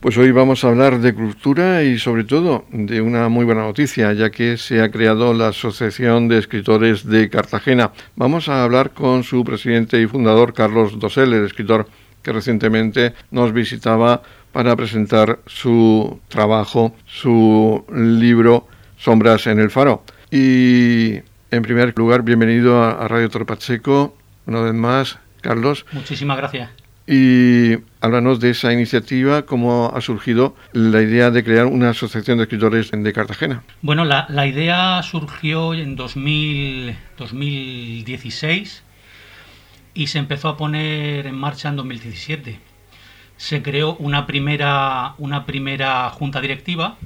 Pues hoy vamos a hablar de cultura y sobre todo de una muy buena noticia, ya que se ha creado la Asociación de Escritores de Cartagena. Vamos a hablar con su presidente y fundador, Carlos Dosel, el escritor que recientemente nos visitaba para presentar su trabajo, su libro Sombras en el Faro. Y en primer lugar, bienvenido a Radio Torpacheco, una vez más, Carlos. Muchísimas gracias y háblanos de esa iniciativa, cómo ha surgido la idea de crear una asociación de escritores de Cartagena. Bueno, la, la idea surgió en 2000, 2016 y se empezó a poner en marcha en 2017. Se creó una primera, una primera junta directiva,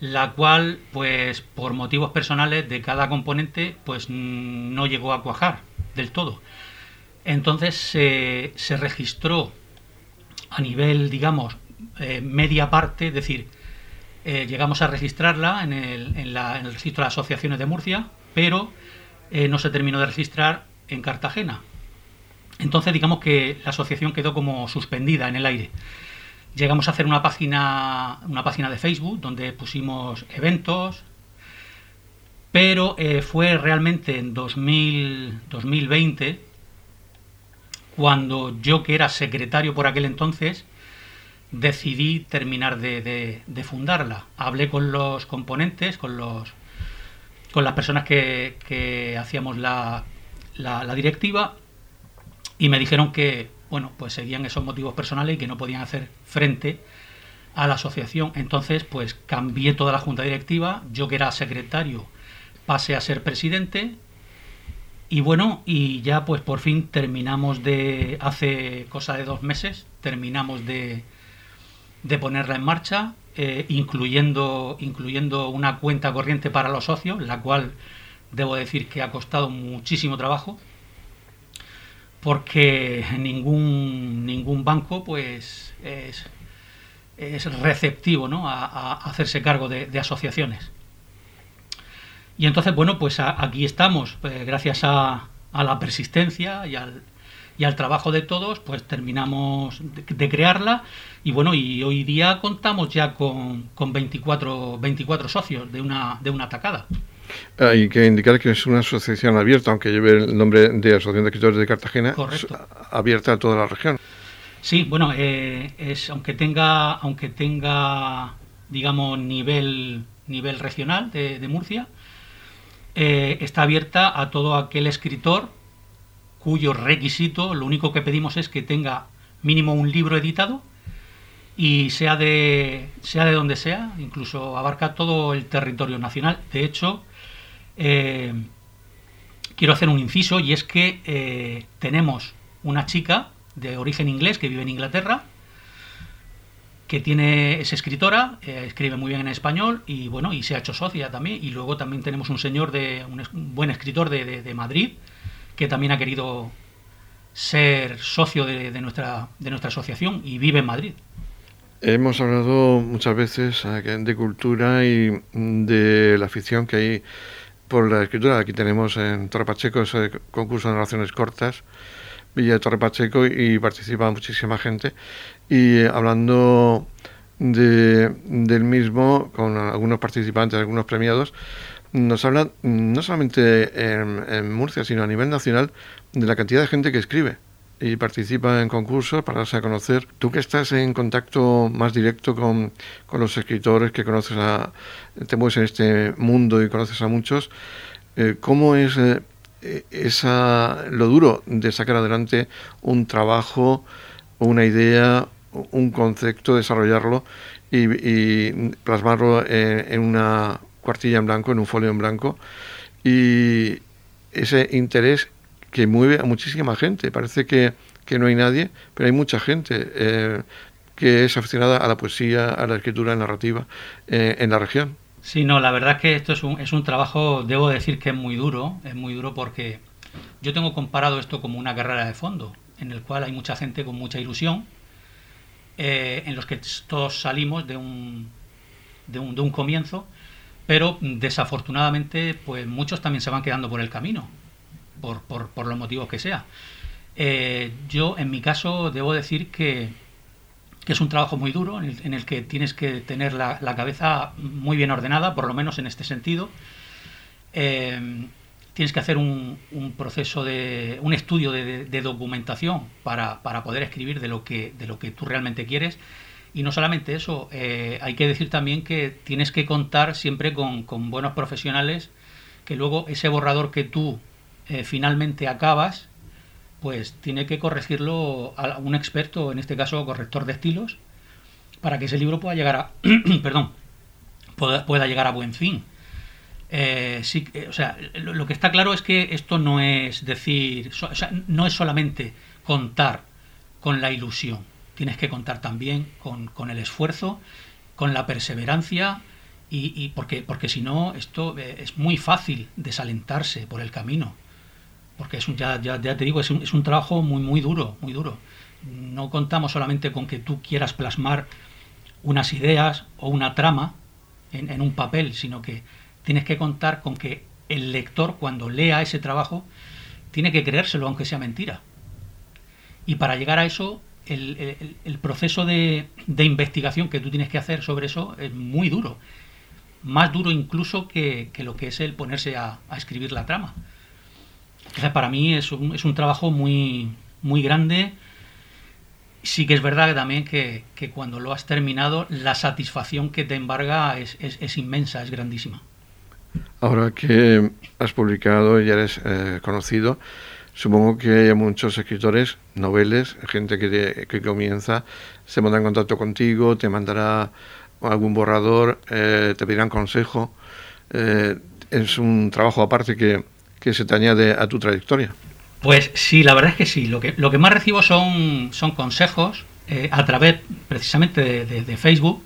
la cual, pues por motivos personales de cada componente, pues no llegó a cuajar del todo entonces se registró a nivel, digamos, eh, media parte, es decir, eh, llegamos a registrarla en el, en, la, el, registro de asociaciones de Murcia, pero eh, no se terminó de registrar en Cartagena. Entonces, digamos que la asociación quedó como suspendida en el aire. Llegamos a hacer una página, una página de Facebook donde pusimos eventos, pero fue realmente en 2000, 2020 cuando yo, que era secretario por aquel entonces, decidí terminar de, fundarla. Hablé con los componentes, con los con las personas que, hacíamos la, la, directiva y me dijeron que bueno pues seguían esos motivos personales y que no podían hacer frente a la asociación. Entonces pues cambié toda la junta directiva, yo que era secretario pasé a ser presidente y bueno, y ya pues por fin terminamos de, hace cosa de dos meses, terminamos de, de ponerla en marcha, eh, incluyendo, incluyendo una cuenta corriente para los socios, la cual debo decir que ha costado muchísimo trabajo, porque ningún, ningún banco pues es, es receptivo ¿no? a, hacerse cargo de asociaciones. Y entonces, bueno, pues aquí estamos, pues, gracias a, la persistencia y al, y al trabajo de todos, pues terminamos de, crearla y bueno, y hoy día contamos ya con, con 24, 24 socios de una, de una atacada. Hay que indicar que es una asociación abierta, aunque lleve el nombre de Asociación de Escritores de Cartagena, abierta a toda la región. Sí, bueno, eh, es aunque tenga, aunque tenga, digamos, nivel, nivel regional de, de Murcia, eh, está abierta a todo aquel escritor cuyo requisito, lo único que pedimos es que tenga mínimo un libro editado y sea de, sea de donde sea, incluso abarca todo el territorio nacional. De hecho, eh, quiero hacer un inciso y es que eh, tenemos una chica de origen inglés que vive en Inglaterra, que tiene, es escritora, eh, escribe muy bien en español y bueno, y se ha hecho socia también. Y luego también tenemos un señor de, un, buen escritor de, de, Madrid, que también ha querido ser socio de, nuestra, de nuestra asociación y vive en Madrid. Hemos hablado muchas veces de cultura y de la afición que hay por la escritura. Aquí tenemos en Torre Pacheco ese concurso de narraciones cortas, Villa de Torre Pacheco, y participa muchísima gente. Y hablando de, del mismo, con algunos participantes, algunos premiados, nos hablan no solamente en, Murcia, sino a nivel nacional, de la cantidad de gente que escribe y participa en concursos para darse a conocer. Tú que estás en contacto más directo con, con los escritores, que conoces a, te mueves en este mundo y conoces a muchos, eh, ¿cómo es eh, esa, lo duro de sacar adelante un trabajo, una idea, un concepto, desarrollarlo y, plasmarlo en, una cuartilla en blanco, en un folio en blanco. Y ese interés que mueve a muchísima gente. Parece que, no hay nadie, pero hay mucha gente eh, que es aficionada a la poesía, a la escritura narrativa eh, en la región. Sí, no, la verdad es que esto es un, es un trabajo, debo decir que es muy duro, es muy duro porque yo tengo comparado esto como una carrera de fondo, en el cual hay mucha gente con mucha ilusión, eh, en los que todos salimos de un, de un, de un comienzo, pero desafortunadamente pues muchos también se van quedando por el camino, por, por, por los motivos que sea. Eh, yo en mi caso debo decir que que es un trabajo muy duro en el, que tienes que tener la, cabeza muy bien ordenada, por lo menos en este sentido. Eh, tienes que hacer un, proceso de un estudio de, documentación para, poder escribir de lo que de lo que tú realmente quieres. Y no solamente eso eh, hay que decir también que tienes que contar siempre con, buenos profesionales que luego ese borrador que tú eh, finalmente acabas pues tiene que corregirlo a un experto en este caso corrector de estilos para que ese libro pueda llegar a perdón pueda llegar a buen fin eh, sí, o sea, lo, que está claro es que esto no es decir, no es solamente contar con la ilusión, tienes que contar también con, el esfuerzo, con la perseverancia y, porque, porque si no, esto eh, es muy fácil desalentarse por el camino, porque es un, ya, ya, te digo, es un, es un trabajo muy, muy duro, muy duro. No contamos solamente con que tú quieras plasmar unas ideas o una trama en un papel, sino que tienes que contar con que el lector cuando lea ese trabajo tiene que creérselo aunque sea mentira. Y para llegar a eso, el, proceso de, investigación que tú tienes que hacer sobre eso es muy duro. Más duro incluso que, lo que es el ponerse a, escribir la trama. Para mí es un, es un trabajo muy, muy grande. Sí que es verdad también que, cuando lo has terminado, la satisfacción que te embarga es inmensa, es grandísima. Ahora que has publicado y eres eh, conocido, supongo que hay muchos escritores, noveles, gente que, que comienza, se pondrá en contacto contigo, te mandará algún borrador, eh, te pedirán consejo. Eh, es un trabajo aparte que, se te añade a tu trayectoria. Pues sí, la verdad es que sí. Lo que, lo que más recibo son, son consejos a través precisamente de Facebook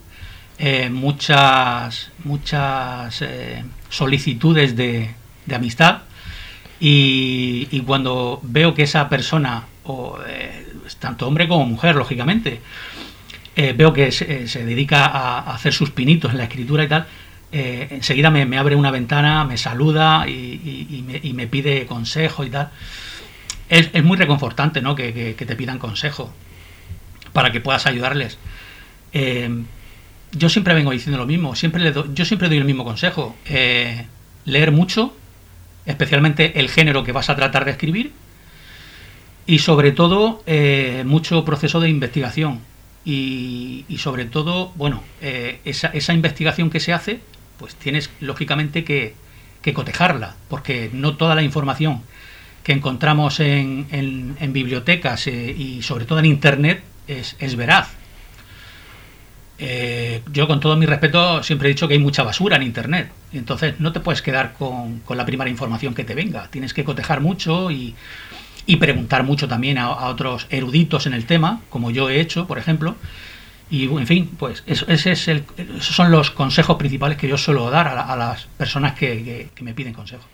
eh, muchas, muchas eh, solicitudes de, amistad y, cuando veo que esa persona, o, eh, tanto hombre como mujer, lógicamente, veo que se, dedica a, hacer sus pinitos en la escritura y tal, enseguida me, abre una ventana, me saluda y, me, pide consejo y tal. Es, muy reconfortante ¿no? que, te pidan consejo para que puedas ayudarles yo siempre vengo diciendo lo mismo, siempre le yo siempre doy el mismo consejo. Eh, leer mucho, especialmente el género que vas a tratar de escribir, y sobre todo eh, mucho proceso de investigación. Y, sobre todo, bueno, eh, esa, esa, investigación que se hace, pues tienes lógicamente que, cotejarla, porque no toda la información que encontramos en, bibliotecas y sobre todo en Internet es, es veraz. Eh, yo con todo mi respeto siempre he dicho que hay mucha basura en Internet. Entonces no te puedes quedar con, la primera información que te venga. Tienes que cotejar mucho y, preguntar mucho también a, otros eruditos en el tema, como yo he hecho, por ejemplo. Y en fin, pues ese es el, esos son los consejos principales que yo suelo dar a, las personas que, me piden consejo.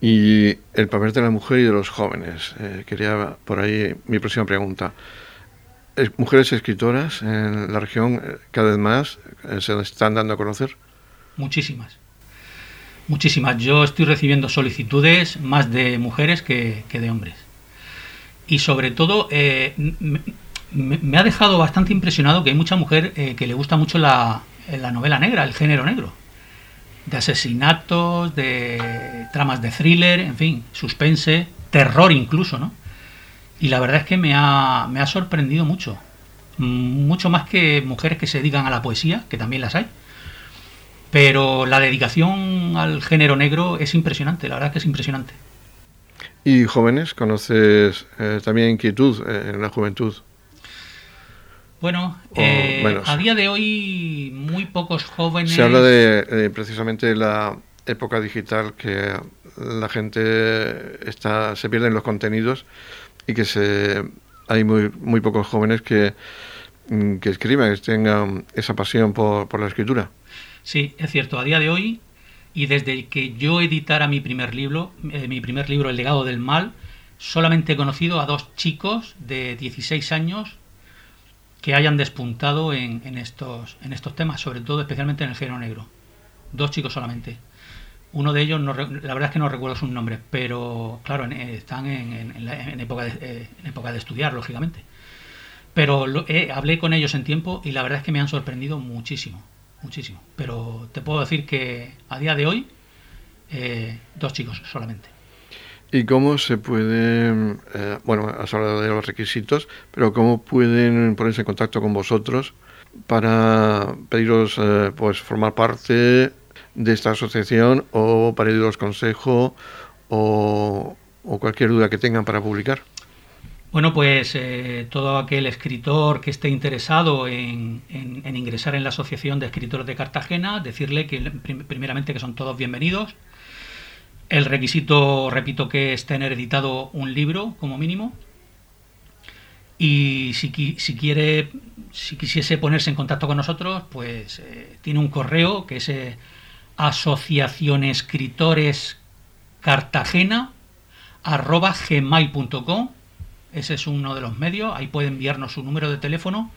Y el papel de la mujer y de los jóvenes. Eh, quería por ahí mi próxima pregunta mujeres escritoras en la región eh, cada vez más eh, se están dando a conocer? Muchísimas. Muchísimas. Yo estoy recibiendo solicitudes más de mujeres que, de hombres. Y sobre todo, eh, me, ha dejado bastante impresionado que hay mucha mujer que le gusta mucho la, la novela negra, el género negro. De asesinatos, de tramas de thriller, en fin, suspense, terror incluso, ¿no? Y la verdad es que me ha, me ha sorprendido mucho. Mucho más que mujeres que se dedican a la poesía, que también las hay. Pero la dedicación al género negro es impresionante, la verdad es que es impresionante. ¿Y jóvenes? ¿Conoces eh, también inquietud eh, en la juventud? Bueno, eh, a día de hoy muy pocos jóvenes... Se habla de precisamente la época digital que la gente está se pierden los contenidos y que se, hay muy, muy pocos jóvenes que, mm, que escriban, que tengan esa pasión por, por la escritura. Sí, es cierto. A día de hoy, y desde que yo editara mi primer libro, eh, mi primer libro, El legado del mal, solamente he conocido a dos chicos de 16 años que hayan despuntado en, en, estos, en estos temas, sobre todo especialmente en el género negro. Dos chicos solamente. Uno de ellos, no, la verdad es que no recuerdo su nombre, pero claro, están en, época de, eh, en época de estudiar, lógicamente. Pero hablé con ellos en tiempo y la verdad es que me han sorprendido muchísimo, muchísimo. Pero te puedo decir que a día de hoy, eh, dos chicos solamente. ¿Y cómo se pueden, eh, bueno, has hablado de los requisitos, pero cómo pueden ponerse en contacto con vosotros para pediros eh, pues formar parte de esta asociación o para pediros consejo o, cualquier duda que tengan para publicar? Bueno, pues eh, todo aquel escritor que esté interesado en, ingresar en la Asociación de Escritores de Cartagena, decirle que primeramente que son todos bienvenidos. El requisito, repito, que es tener editado un libro como mínimo. Y si, si quiere, si quisiese ponerse en contacto con nosotros, pues eh, tiene un correo que es eh, asociación escritores cartagena arroba gmail.com ese es uno de los medios ahí puede enviarnos su número de teléfono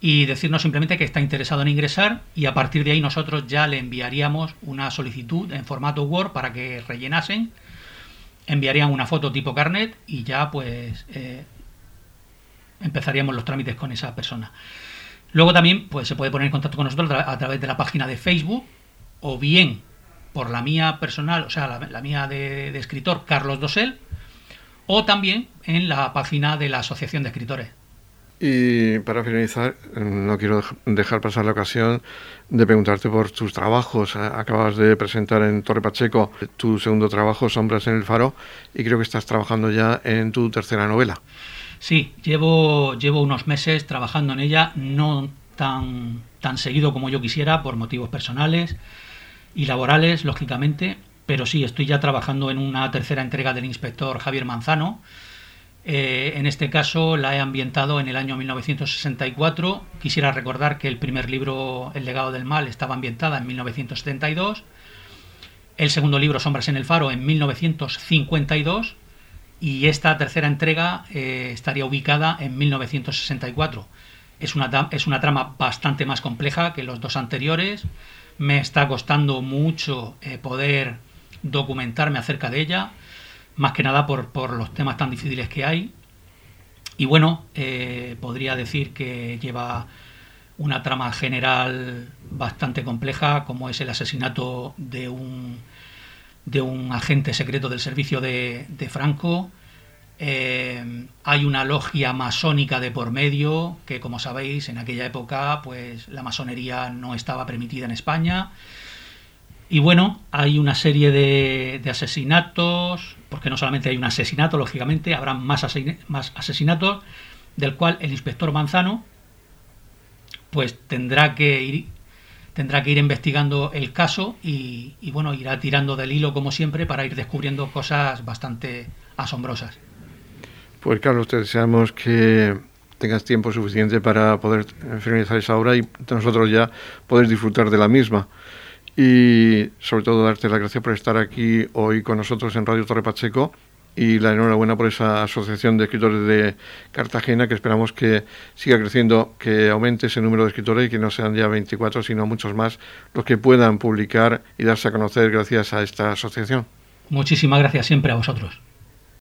y decirnos simplemente que está interesado en ingresar y a partir de ahí nosotros ya le enviaríamos una solicitud en formato Word para que rellenasen enviarían una foto tipo carnet y ya pues eh, empezaríamos los trámites con esa persona. Luego también pues se puede poner en contacto con nosotros a través de la página de Facebook o bien por la mía personal, o sea, la, mía de, escritor, Carlos Dosel, o también en la página de la Asociación de Escritores. Y para finalizar, no quiero dejar pasar la ocasión de preguntarte por tus trabajos. Acabas de presentar en Torre Pacheco tu segundo trabajo, Sombras en el Faro, y creo que estás trabajando ya en tu tercera novela. Sí, llevo, llevo unos meses trabajando en ella, no tan, tan seguido como yo quisiera, por motivos personales y laborales, lógicamente, pero sí, estoy ya trabajando en una tercera entrega del inspector Javier Manzano. Eh, en este caso la he ambientado en el año 1964. Quisiera recordar que el primer libro, El legado del mal, estaba ambientada en 1972. El segundo libro, Sombras en el faro, en 1952. Y esta tercera entrega eh, estaría ubicada en 1964. Es una, es una trama bastante más compleja que los dos anteriores me está costando mucho eh, poder documentarme acerca de ella, más que nada por, los temas tan difíciles que hay. Y bueno, eh, podría decir que lleva una trama general bastante compleja, como es el asesinato de un, de un agente secreto del servicio de, de Franco, eh, hay una logia masónica de por medio, que como sabéis, en aquella época, pues la masonería no estaba permitida en España. Y bueno, hay una serie de, asesinatos, porque no solamente hay un asesinato, lógicamente, habrá más, más asesinatos, del cual el inspector Manzano, pues tendrá que ir tendrá que ir investigando el caso y, y, bueno, irá tirando del hilo como siempre para ir descubriendo cosas bastante asombrosas. Pues Carlos, te deseamos que tengas tiempo suficiente para poder finalizar esa obra y nosotros ya poder disfrutar de la misma. Y sobre todo darte las gracias por estar aquí hoy con nosotros en Radio Torre Pacheco y la enhorabuena por esa asociación de escritores de Cartagena que esperamos que siga creciendo, que aumente ese número de escritores y que no sean ya 24, sino muchos más los que puedan publicar y darse a conocer gracias a esta asociación. Muchísimas gracias siempre a vosotros.